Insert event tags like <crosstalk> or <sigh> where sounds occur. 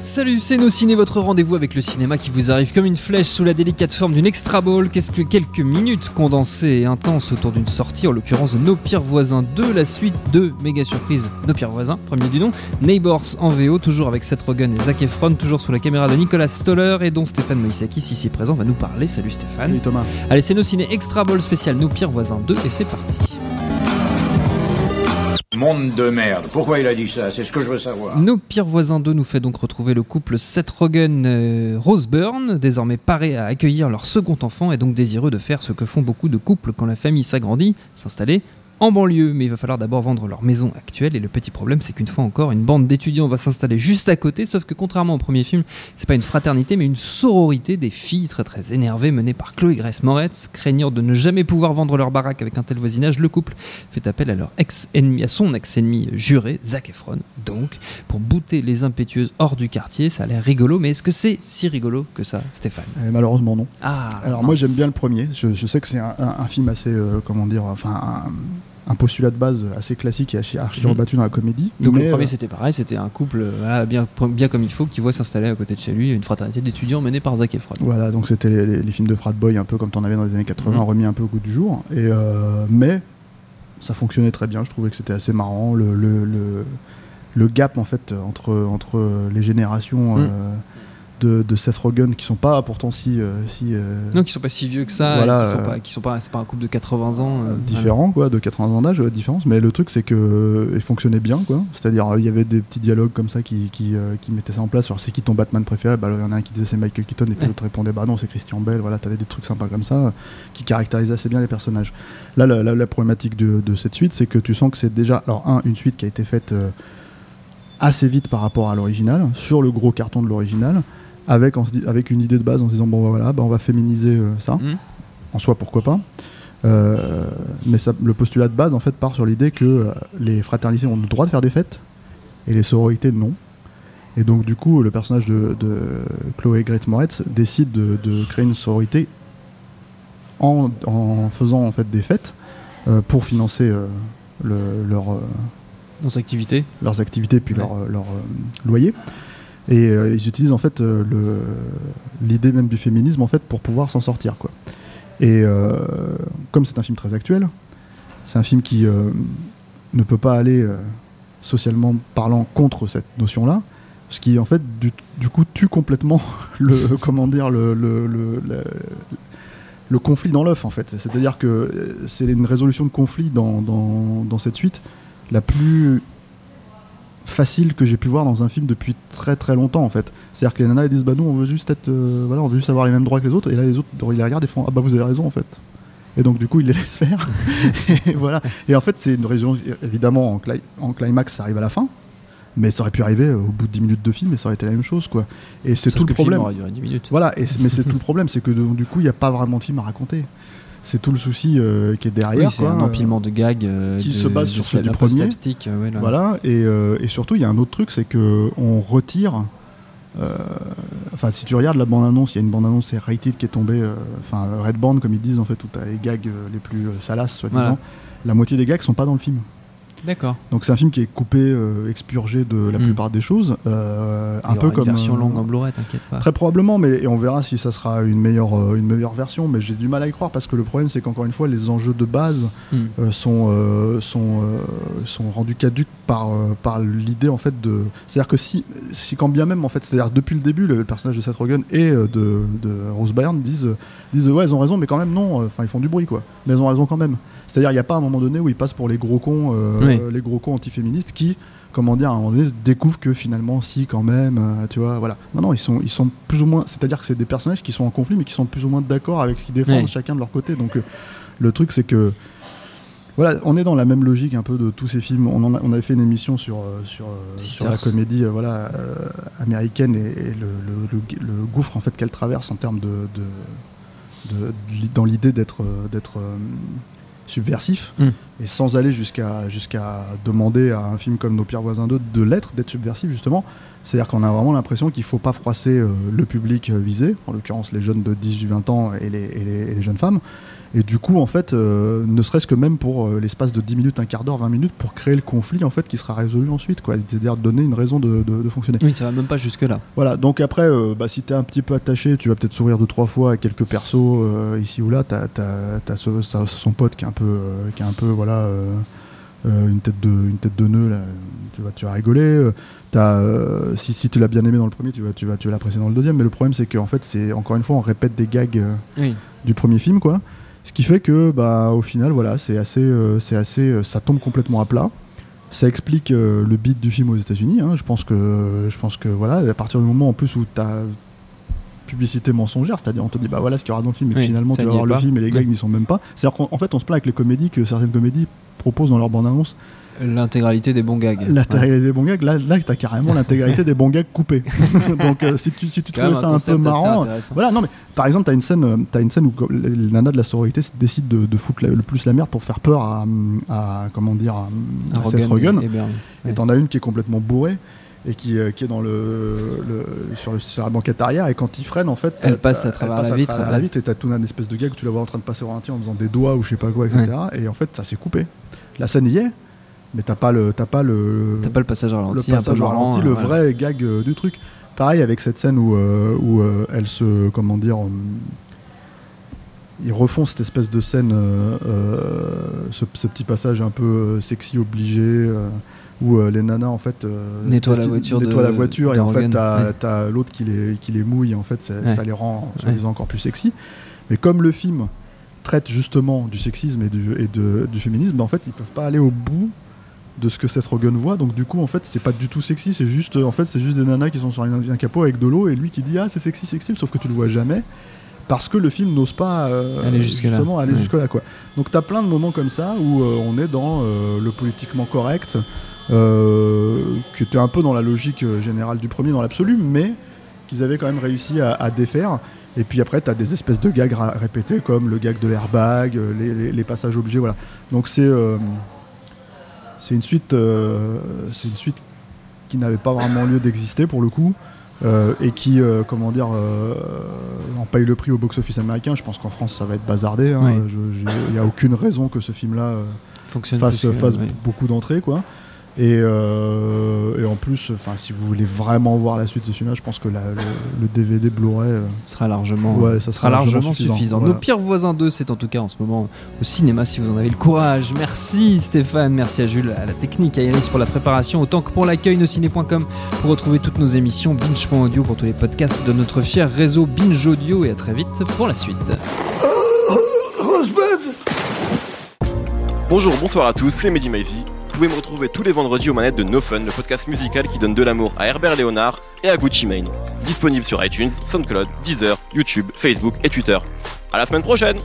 Salut, c'est Nos Ciné, votre rendez-vous avec le cinéma qui vous arrive comme une flèche sous la délicate forme d'une extra ball. Qu'est-ce que quelques minutes condensées et intenses autour d'une sortie, en l'occurrence de Nos Pires Voisins 2, la suite de méga surprise Nos Pires Voisins, premier du nom, Neighbors en VO, toujours avec Seth Rogen et Zac Efron, toujours sous la caméra de Nicolas Stoller et dont Stéphane Moïsakis, ici présent, va nous parler. Salut Stéphane. Salut Thomas. Allez, c'est Nos Ciné Extra Ball spécial Nos Pires Voisins 2 et c'est parti. Monde de merde. Pourquoi il a dit ça? C'est ce que je veux savoir. Nos pires voisins 2 nous fait donc retrouver le couple Seth Rogen euh, désormais paré à accueillir leur second enfant et donc désireux de faire ce que font beaucoup de couples quand la famille s'agrandit, s'installer en banlieue, mais il va falloir d'abord vendre leur maison actuelle. Et le petit problème c'est qu'une fois encore une bande d'étudiants va s'installer juste à côté, sauf que contrairement au premier film, c'est pas une fraternité mais une sororité des filles très très énervées menées par Chloé Grace Moretz, craignant de ne jamais pouvoir vendre leur baraque avec un tel voisinage, le couple fait appel à leur ex-ennemi, à son ex-ennemi juré, Zac Efron, donc, pour bouter les impétueuses hors du quartier, ça a l'air rigolo, mais est-ce que c'est si rigolo que ça, Stéphane? Euh, malheureusement non. Ah Alors moi j'aime bien le premier. Je, je sais que c'est un, un- un film assez, euh, comment dire, enfin un, un postulat de base assez classique et archi, Mhm. rebattu dans la comédie. Donc Mais, le premier euh, c'était pareil, c'était un couple euh, voilà, bien, bien comme il faut qui voit s'installer à côté de chez lui une fraternité d'étudiants menée par Zac Efron. Voilà, donc c'était les, les- les films de frat boy un peu comme t'en avais dans les années 80, Mhm. remis un peu au goût du jour. Et euh, mais ça fonctionnait très bien. Je trouvais que c'était assez marrant. Le, le, le, le gap en fait entre entre les générations Mhm. euh, de, de Seth Rogen qui sont pas pourtant si euh, si euh, Non, qui sont pas si vieux que ça, Voilà, et qui sont euh, pas, qui sont pas, c'est pas un couple de 80 ans. euh, différents quoi de 80 ans d'âge différence. Mais le truc c'est que euh, il fonctionnait bien quoi. C'est à dire il y avait des petits dialogues comme ça qui qui, qui mettaient ça en place. Alors c'est qui ton Batman préféré? Bah il y en a un qui disait c'est Michael Keaton et puis Ouais. l'autre répondait bah non c'est Christian Bale voilà t'avais des trucs sympas comme ça qui caractérisaient assez bien les personnages. Là la, la- la problématique de, de cette suite c'est que tu sens que c'est déjà alors un une suite qui a été faite assez vite par rapport à l'original sur le gros carton de l'original avec, en une idée de base en se disant bon bah, voilà bah, on va féminiser euh, ça Mhm. en soi pourquoi pas Euh, mais ça, le postulat de base en fait part sur l'idée que euh, les fraternités ont le droit de faire des fêtes et les sororités non et donc du coup le personnage de, de Chloé Grace Moretz décide de, de créer une sororité en, en faisant en fait des fêtes euh, pour financer euh, le- leur, euh, dans cette activité. leurs activités puis Ouais. leur, leur, loyer. Et euh, ils utilisent en fait euh, l'idée même du féminisme en fait pour pouvoir s'en sortir quoi. Et euh, comme c'est un film très actuel, c'est un film qui ne peut pas aller socialement parlant contre cette notion-là, ce qui en fait du, coup tue complètement <laughs> le comment dire le, le, le- conflit dans l'œuf en fait. C'est-à-dire que c'est une résolution de conflit dans, dans, dans cette suite la plus facile que j'ai pu voir dans un film depuis très très longtemps en fait. C'est-à-dire que les nanas elles disent bah nous on veut juste être euh, voilà on veut juste avoir les mêmes droits que les autres et là les autres ils les regardent et font ah bah vous avez raison en fait. Et donc du coup ils les laissent faire. <laughs> et voilà. Et en fait c'est une raison évidemment en, cli- en climax ça arrive à la fin. Mais ça aurait pu arriver euh, au bout de 10 minutes de film et ça aurait été la même chose quoi. Et c'est tout le film problème. aura duré 10 minutes. Voilà, et mais c'est tout le problème, c'est que du coup, il n'y a pas vraiment de film à raconter. C'est tout le souci euh, qui est derrière. Oui, c'est un empilement de gags euh, qui de- se base sur celui du premier. euh, ouais. Voilà, et, euh, et surtout, il y a un autre truc, c'est que on retire. Enfin, si tu regardes la bande-annonce, il y a une bande-annonce, c'est Rated qui est tombée, enfin Red Band comme ils disent en fait, où t'as les gags les plus salaces, soi-disant. Voilà. La moitié des gags sont pas dans le film. D'accord. Donc c'est un film qui est coupé, euh, expurgé de la Mm. plupart des choses, euh, un peu aura comme une version euh, longue en Blu-ray, t'inquiète pas. Très probablement, mais et on verra si ça sera une meilleure, une meilleure version. Mais j'ai du mal à y croire parce que le problème, c'est qu'encore une fois, les enjeux de base Hmm. sont, sont, sont rendus caduques par, euh, par l'idée en fait de. C'est-à-dire que si, si quand bien même en fait, c'est-à-dire depuis le début, le personnage de Seth Rogen et euh, de, de Rose Byrne disent, euh, disent ouais, elles ont raison, mais quand même non. Enfin, ils font du bruit quoi. Mais elles ont raison quand même. C'est-à-dire, il n'y a pas un moment donné où ils passent pour les gros cons, euh, Oui. les gros cons antiféministes qui comment dire, à un moment donné, découvrent que finalement, si, quand même, euh, tu vois, voilà. Non, non, ils sont, ils sont plus ou moins, c'est-à-dire que c'est des personnages qui sont en conflit, mais qui sont plus ou moins d'accord avec ce qu'ils défendent Ouais. chacun de leur côté. Donc, euh, le truc, c'est que, voilà, on est dans la même logique un peu de tous ces films. On, en a- on avait fait une émission sur, euh, sur, euh, sur la comédie euh, voilà, euh, américaine et, et le, le- le- le gouffre en fait qu'elle traverse en termes de, de, de- de- dans l'idée d'être d'être euh, subversif Mm. et sans aller jusqu'à jusqu'à demander à un film comme Nos pires voisins 2 de l'être, d'être subversif justement. C'est-à-dire qu'on a vraiment l'impression qu'il ne faut pas froisser euh, le public visé, en l'occurrence les jeunes de 18-20 ans et les, et les- et les jeunes femmes. Et du coup, en fait, euh, ne serait-ce que même pour euh, l'espace de 10 minutes, un quart d'heure, 20 minutes, pour créer le conflit en fait qui sera résolu ensuite, quoi. C'est-à-dire donner une raison de, de- de fonctionner. Oui, ça va même pas jusque-là. Voilà, donc après, euh, bah, si t'es un petit peu attaché, tu vas peut-être sourire deux, trois fois à quelques persos euh, ici ou là. T'as, ce- ça- son pote qui est un peu, qui est un peu voilà, une, tête de, une tête de nœud, là, tu, vas, tu vas rigoler. euh, si, si tu l'as bien aimé dans le premier, tu vas, tu vas, tu vas l'apprécier dans le deuxième. Mais le problème, c'est qu'en fait, c'est encore une fois, on répète des gags Oui. du premier film, quoi. Ce qui fait que, bah, au final, voilà, c'est assez, euh, c'est assez, euh, ça tombe complètement à plat. Ça explique euh, le beat du film aux États-Unis. hein. Je pense que, je pense que, voilà, à partir du moment en plus où tu as publicité mensongère, c'est-à-dire on te dit bah voilà ce qu'il y aura dans le film et Oui, finalement tu vas voir le film et les gags Oui. n'y sont même pas. C'est-à-dire qu'en en fait on se plaint avec les comédies que certaines comédies proposent dans leur bande-annonce L'intégralité des bons gags. l'intégralité des bons gags. Là, là tu as carrément l'intégralité des bons gags coupés. <laughs> <laughs> Donc euh, si tu, si tu trouvais ça un peu marrant, voilà, non mais par exemple, t'as une scène, euh, t'as une scène où les nanas de la sororité décident de, de foutre la- le plus la merde pour faire peur à, à comment dire, à, à Seth Rogen Rogen. et- t'en as une qui est complètement bourrée et qui, euh, qui est dans le, le- sur, le- sur la banquette arrière et quand il freine en fait Elle t'as- passe à t'as- travers passe la à vitre, travers ouais. la vitre et t'as tout un espèce de gag où tu la vois en train de passer au ralenti en faisant des doigts ou je sais pas quoi etc et en fait ça s'est coupé la scène y est mais t'as pas le t'as pas le T'as pas le passage le ralenti, passage peu au marrant, ralenti, euh, le vrai gag euh, du truc. Pareil avec cette scène où, euh, où euh, elle se. Comment dire. euh, ils refont cette espèce de scène, euh, euh, ce, ce petit passage un peu euh, sexy obligé, euh, où euh, les nanas en fait euh, Nettoient la voiture nettoient de- la voiture de et en fait t'as ouais. l'autre qui les, qui les mouille et en fait ça, Ouais. ça les rend Ouais. encore plus sexy. Mais comme le film traite justement du sexisme et du, et de- du féminisme, en fait ils peuvent pas aller au bout de ce que Seth Rogen voit. Donc du coup en fait c'est pas du tout sexy. C'est juste en fait c'est juste des nanas qui sont sur un, un capot avec de l'eau et lui qui dit ah c'est sexy sexy sauf que tu le vois jamais parce que le film n'ose pas euh, Aller jusque-là. justement aller Ouais. jusque là quoi. Donc t'as plein de moments comme ça où euh, on est dans euh, le politiquement correct euh, qui était un peu dans la logique euh, générale du premier dans l'absolu mais qu'ils avaient quand même réussi à, à défaire. Et puis après t'as des espèces de gags répétés comme le gag de l'airbag euh, les, les- les passages obligés voilà. Donc c'est euh, c'est une suite euh, c'est une suite qui n'avait pas vraiment lieu d'exister pour le coup euh, et qui euh, comment dire euh, en paye le prix au box-office américain je pense qu'en France ça va être bazardé hein. Oui. Il n'y a aucune raison que ce film là Fonctionne fasse, ouais. beaucoup d'entrées quoi et, euh, et en plus enfin si vous voulez vraiment voir la suite de ce film je pense que la- le, le DVD Blu-ray euh, sera largement, Ouais, ça sera sera largement largement suffisant. suffisant, Nos pires voisins 2, c'est en tout cas en ce moment au cinéma si vous en avez le courage. Merci Stéphane, merci à Jules, à la technique, à Iris pour la préparation, autant que pour l'accueil nosciné.com pour retrouver toutes nos émissions, binge.audio pour tous les podcasts de notre fier réseau Binge Audio et à très vite pour la suite. Bonjour, bonsoir à tous, c'est Mehdi Maizy. Vous pouvez me retrouver tous les vendredis aux manettes de No Fun, le podcast musical qui donne de l'amour à Herbert Léonard et à Gucci Mane. Disponible sur iTunes, SoundCloud, Deezer, YouTube, Facebook et Twitter. À la semaine prochaine